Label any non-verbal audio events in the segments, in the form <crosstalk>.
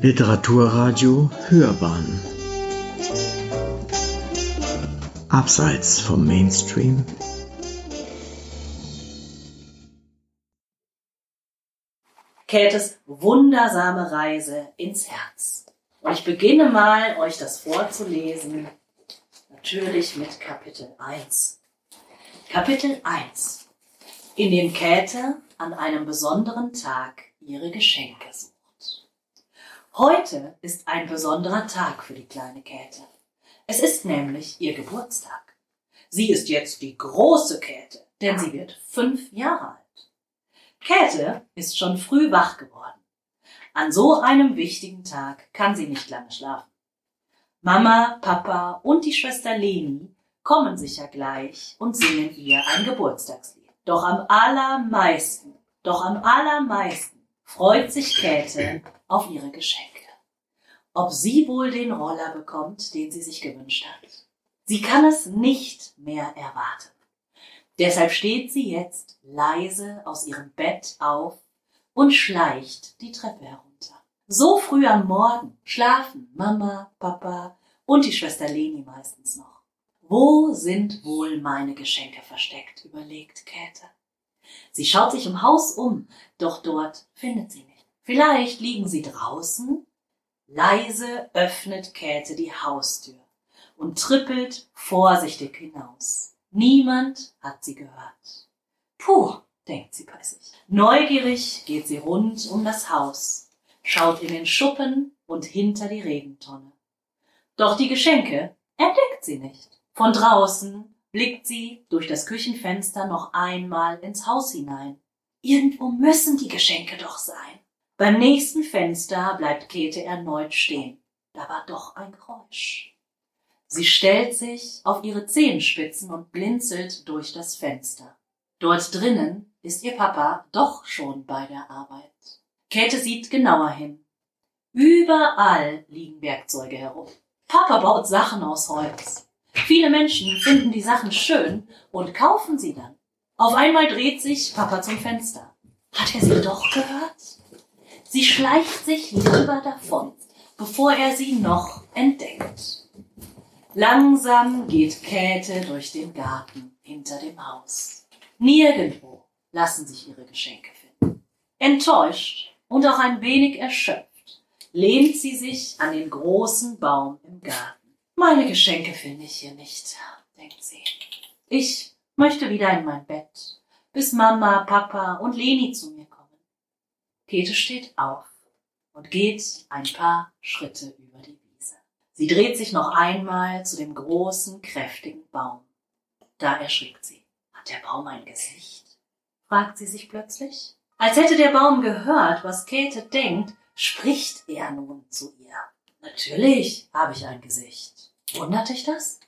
Literaturradio Hörbahn Abseits vom Mainstream Käthes wundersame Reise ins Herz. Und ich beginne mal, euch das vorzulesen. Natürlich mit Kapitel 1. Kapitel 1, in dem Käthe an einem besonderen Tag ihre Geschenke sucht. Heute ist ein besonderer Tag für die kleine Käthe. Es ist nämlich ihr Geburtstag. Sie ist jetzt die große Käthe, denn sie wird fünf Jahre alt. Käthe ist schon früh wach geworden. An so einem wichtigen Tag kann sie nicht lange schlafen. Mama, Papa und die Schwester Leni kommen sicher gleich und singen ihr ein Geburtstagslied. Doch am allermeisten, doch am allermeisten freut sich Käthe auf ihre Geschenke. Ob sie wohl den Roller bekommt, den sie sich gewünscht hat. Sie kann es nicht mehr erwarten. Deshalb steht sie jetzt leise aus ihrem Bett auf und schleicht die Treppe herunter. So früh am Morgen schlafen Mama, Papa und die Schwester Leni meistens noch. Wo sind wohl meine Geschenke versteckt, überlegt Käthe. Sie schaut sich im Haus um, doch dort findet sie nicht. Vielleicht liegen sie draußen? Leise öffnet Käthe die Haustür und trippelt vorsichtig hinaus. Niemand hat sie gehört. Puh, denkt sie bei sich. Neugierig geht sie rund um das Haus, schaut in den Schuppen und hinter die Regentonne. Doch die Geschenke entdeckt sie nicht. Von draußen blickt sie durch das Küchenfenster noch einmal ins Haus hinein. Irgendwo müssen die Geschenke doch sein. Beim nächsten Fenster bleibt Käthe erneut stehen. Da war doch ein Geräusch. Sie stellt sich auf ihre Zehenspitzen und blinzelt durch das Fenster. Dort drinnen ist ihr Papa doch schon bei der Arbeit. Käthe sieht genauer hin. Überall liegen Werkzeuge herum. Papa baut Sachen aus Holz. Viele Menschen finden die Sachen schön und kaufen sie dann. Auf einmal dreht sich Papa zum Fenster. Hat er sie doch gehört? Sie schleicht sich lieber davon, bevor er sie noch entdeckt. Langsam geht Käthe durch den Garten hinter dem Haus. Nirgendwo lassen sich ihre Geschenke finden. Enttäuscht und auch ein wenig erschöpft lehnt sie sich an den großen Baum im Garten. Meine Geschenke finde ich hier nicht, denkt sie. Ich möchte wieder in mein Bett, bis Mama, Papa und Leni zu mir. Käthe steht auf und geht ein paar Schritte über die Wiese. Sie dreht sich noch einmal zu dem großen, kräftigen Baum. Da erschrickt sie. Hat der Baum ein Gesicht? fragt sie sich plötzlich. Als hätte der Baum gehört, was Käthe denkt, spricht er nun zu ihr. Natürlich habe ich ein Gesicht. Wundert dich das?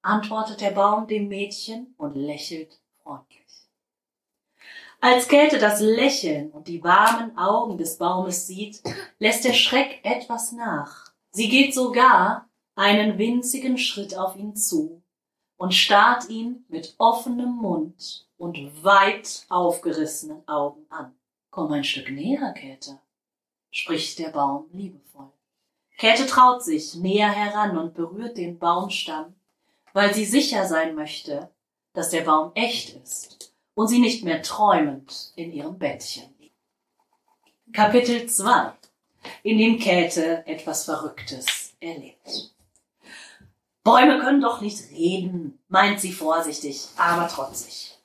antwortet der Baum dem Mädchen und lächelt freundlich. Als Käthe das Lächeln und die warmen Augen des Baumes sieht, lässt der Schreck etwas nach. Sie geht sogar einen winzigen Schritt auf ihn zu und starrt ihn mit offenem Mund und weit aufgerissenen Augen an. Komm ein Stück näher, Käthe, spricht der Baum liebevoll. Käthe traut sich näher heran und berührt den Baumstamm, weil sie sicher sein möchte, dass der Baum echt ist und sie nicht mehr träumend in ihrem Bettchen. Kapitel 2, in dem Käthe etwas Verrücktes erlebt. Bäume können doch nicht reden, meint sie vorsichtig, aber trotzig.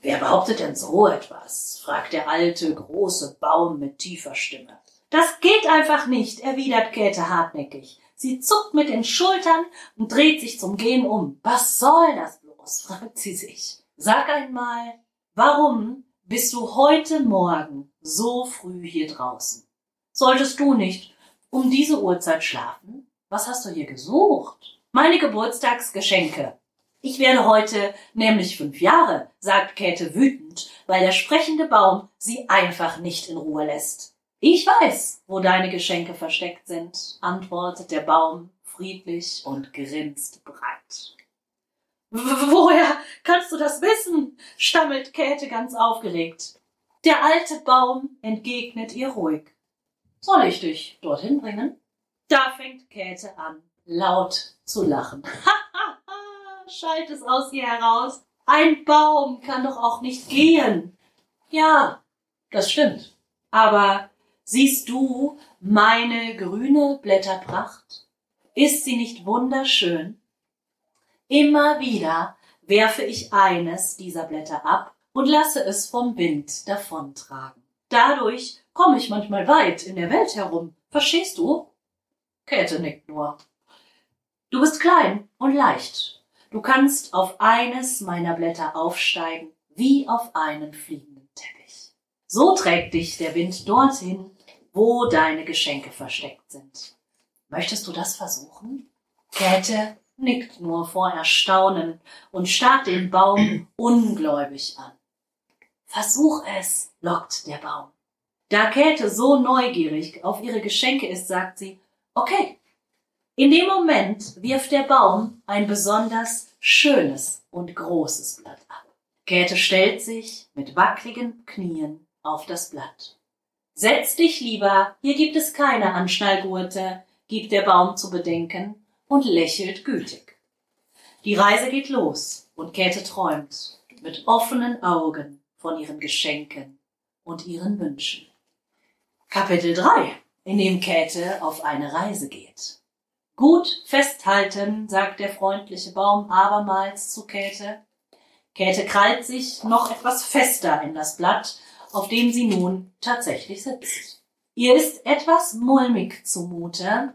Wer behauptet denn so etwas? fragt der alte, große Baum mit tiefer Stimme. Das geht einfach nicht, erwidert Käthe hartnäckig. Sie zuckt mit den Schultern und dreht sich zum Gehen um. Was soll das bloß? <laughs> fragt sie sich. Sag einmal, warum bist du heute Morgen so früh hier draußen? Solltest du nicht um diese Uhrzeit schlafen? Was hast du hier gesucht? Meine Geburtstagsgeschenke. Ich werde heute nämlich fünf Jahre, sagt Käthe wütend, weil der sprechende Baum sie einfach nicht in Ruhe lässt. Ich weiß, wo deine Geschenke versteckt sind, antwortet der Baum friedlich und grinst breit. Woher kannst du das wissen? stammelt Käthe ganz aufgeregt. Der alte Baum entgegnet ihr ruhig. Soll ich dich dorthin bringen? Da fängt Käthe an, laut zu lachen. <laughs> Schallt es aus ihr heraus. Ein Baum kann doch auch nicht gehen. Ja, das stimmt. Aber siehst du meine grüne Blätterpracht? Ist sie nicht wunderschön? Immer wieder werfe ich eines dieser Blätter ab und lasse es vom Wind davontragen. Dadurch komme ich manchmal weit in der Welt herum. Verstehst du? Käthe nickt nur. Du bist klein und leicht. Du kannst auf eines meiner Blätter aufsteigen, wie auf einen fliegenden Teppich. So trägt dich der Wind dorthin, wo deine Geschenke versteckt sind. Möchtest du das versuchen? Käthe nickt nur vor Erstaunen und starrt den Baum <clears throat> ungläubig an. Versuch es, lockt der Baum. Da Käthe so neugierig auf ihre Geschenke ist, sagt sie, okay. In dem Moment wirft der Baum ein besonders schönes und großes Blatt ab. Käthe stellt sich mit wackligen Knien auf das Blatt. Setz dich lieber, hier gibt es keine Anschnallgurte, gibt der Baum zu bedenken und lächelt gütig. Die Reise geht los und Käthe träumt mit offenen Augen von ihren Geschenken und ihren Wünschen. Kapitel 3, in dem Käthe auf eine Reise geht. Gut festhalten, sagt der freundliche Baum abermals zu Käthe. Käthe krallt sich noch etwas fester in das Blatt, auf dem sie nun tatsächlich sitzt. Ihr ist etwas mulmig zumute,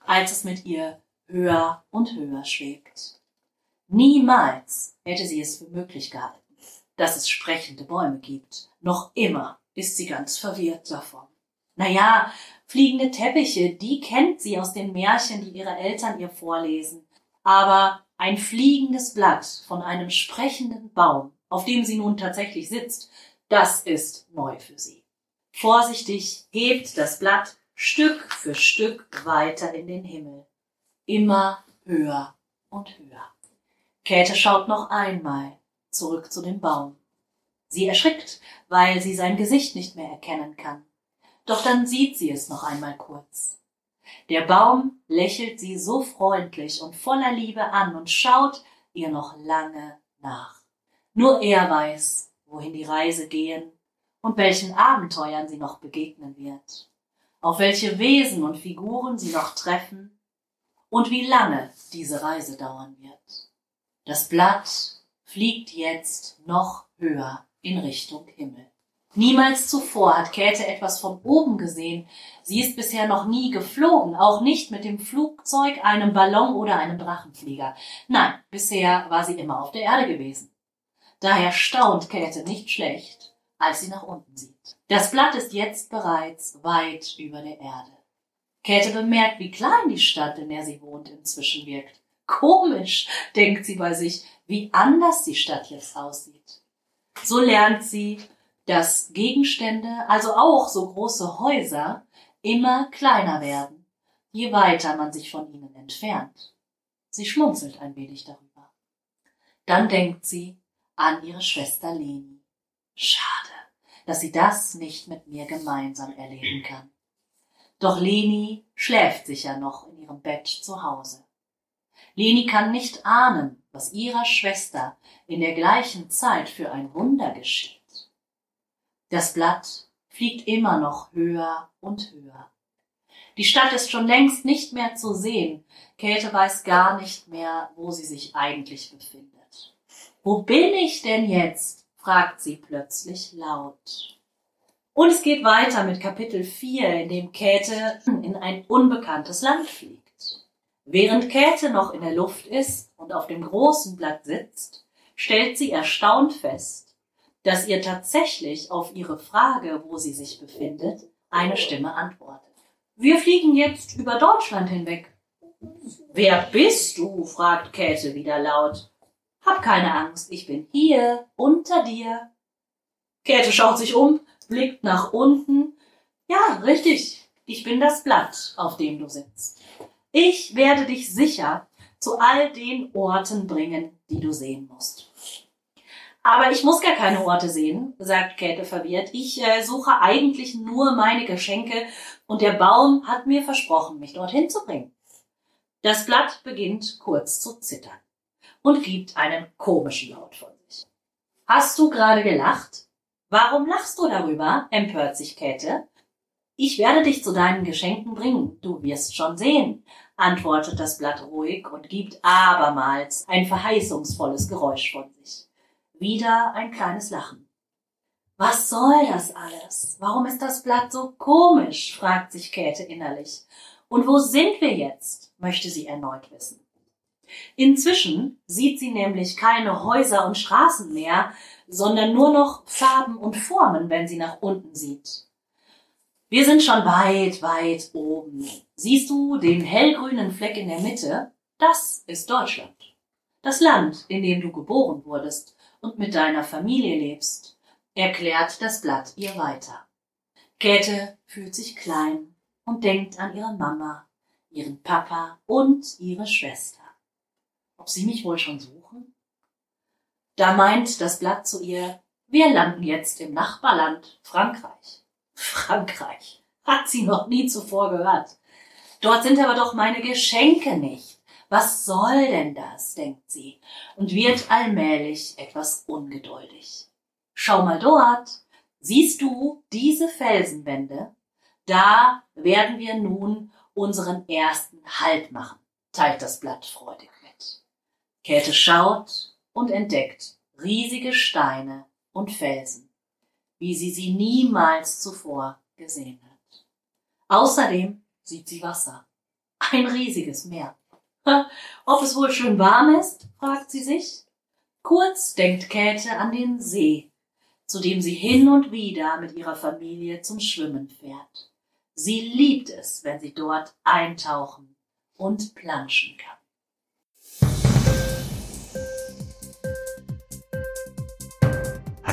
als es mit ihr höher und höher schwebt. Niemals hätte sie es für möglich gehalten, dass es sprechende Bäume gibt. Noch immer ist sie ganz verwirrt davon. Naja, fliegende Teppiche, die kennt sie aus den Märchen, die ihre Eltern ihr vorlesen. Aber ein fliegendes Blatt von einem sprechenden Baum, auf dem sie nun tatsächlich sitzt, das ist neu für sie. Vorsichtig hebt das Blatt Stück für Stück weiter in den Himmel. Immer höher und höher. Käthe schaut noch einmal zurück zu dem Baum. Sie erschrickt, weil sie sein Gesicht nicht mehr erkennen kann. Doch dann sieht sie es noch einmal kurz. Der Baum lächelt sie so freundlich und voller Liebe an und schaut ihr noch lange nach. Nur er weiß, wohin die Reise gehen und welchen Abenteuern sie noch begegnen wird, auf welche Wesen und Figuren sie noch treffen und wie lange diese Reise dauern wird. Das Blatt fliegt jetzt noch höher in Richtung Himmel. Niemals zuvor hat Käthe etwas von oben gesehen. Sie ist bisher noch nie geflogen, auch nicht mit dem Flugzeug, einem Ballon oder einem Drachenflieger. Nein, bisher war sie immer auf der Erde gewesen. Daher staunt Käthe nicht schlecht, als sie nach unten sieht. Das Blatt ist jetzt bereits weit über der Erde. Käthe bemerkt, wie klein die Stadt, in der sie wohnt, inzwischen wirkt. Komisch, denkt sie bei sich, wie anders die Stadt jetzt aussieht. So lernt sie, dass Gegenstände, also auch so große Häuser, immer kleiner werden, je weiter man sich von ihnen entfernt. Sie schmunzelt ein wenig darüber. Dann denkt sie an ihre Schwester Leni. Schade, dass sie das nicht mit mir gemeinsam erleben kann. Doch Leni schläft sicher noch in ihrem Bett zu Hause. Leni kann nicht ahnen, was ihrer Schwester in der gleichen Zeit für ein Wunder geschieht. Das Blatt fliegt immer noch höher und höher. Die Stadt ist schon längst nicht mehr zu sehen. Käthe weiß gar nicht mehr, wo sie sich eigentlich befindet. Wo bin ich denn jetzt? fragt sie plötzlich laut. Und es geht weiter mit Kapitel 4, in dem Käthe in ein unbekanntes Land fliegt. Während Käthe noch in der Luft ist und auf dem großen Blatt sitzt, stellt sie erstaunt fest, dass ihr tatsächlich auf ihre Frage, wo sie sich befindet, eine Stimme antwortet. Wir fliegen jetzt über Deutschland hinweg. Wer bist du? fragt Käthe wieder laut. Hab keine Angst, ich bin hier, unter dir. Käthe schaut sich um, blickt nach unten. Ja, richtig, ich bin das Blatt, auf dem du sitzt. Ich werde dich sicher zu all den Orten bringen, die du sehen musst. Aber ich muss gar keine Orte sehen, sagt Käthe verwirrt. Ich äh, suche eigentlich nur meine Geschenke und der Baum hat mir versprochen, mich dorthin zu bringen. Das Blatt beginnt kurz zu zittern und gibt einen komischen Laut von sich. Hast du gerade gelacht? Warum lachst du darüber? empört sich Käthe. Ich werde dich zu deinen Geschenken bringen, du wirst schon sehen, antwortet das Blatt ruhig und gibt abermals ein verheißungsvolles Geräusch von sich. Wieder ein kleines Lachen. Was soll das alles? Warum ist das Blatt so komisch? fragt sich Käthe innerlich. Und wo sind wir jetzt? möchte sie erneut wissen. Inzwischen sieht sie nämlich keine Häuser und Straßen mehr, sondern nur noch Farben und Formen, wenn sie nach unten sieht. Wir sind schon weit, weit oben. Siehst du den hellgrünen Fleck in der Mitte? Das ist Deutschland. Das Land, in dem du geboren wurdest und mit deiner Familie lebst, erklärt das Blatt ihr weiter. Käthe fühlt sich klein und denkt an ihre Mama, ihren Papa und ihre Schwester. Ob sie mich wohl schon suchen? Da meint das Blatt zu ihr, wir landen jetzt im Nachbarland Frankreich. <laughs> Frankreich. Hat sie noch nie zuvor gehört. Dort sind aber doch meine Geschenke nicht. Was soll denn das, denkt sie und wird allmählich etwas ungeduldig. Schau mal dort. Siehst du diese Felsenwände? Da werden wir nun unseren ersten Halt machen, teilt das Blatt freudig mit. Käthe schaut und entdeckt riesige Steine und Felsen wie sie sie niemals zuvor gesehen hat. Außerdem sieht sie Wasser. Ein riesiges Meer. Ob es wohl schön warm ist, fragt sie sich. Kurz denkt Käthe an den See, zu dem sie hin und wieder mit ihrer Familie zum Schwimmen fährt. Sie liebt es, wenn sie dort eintauchen und planschen kann.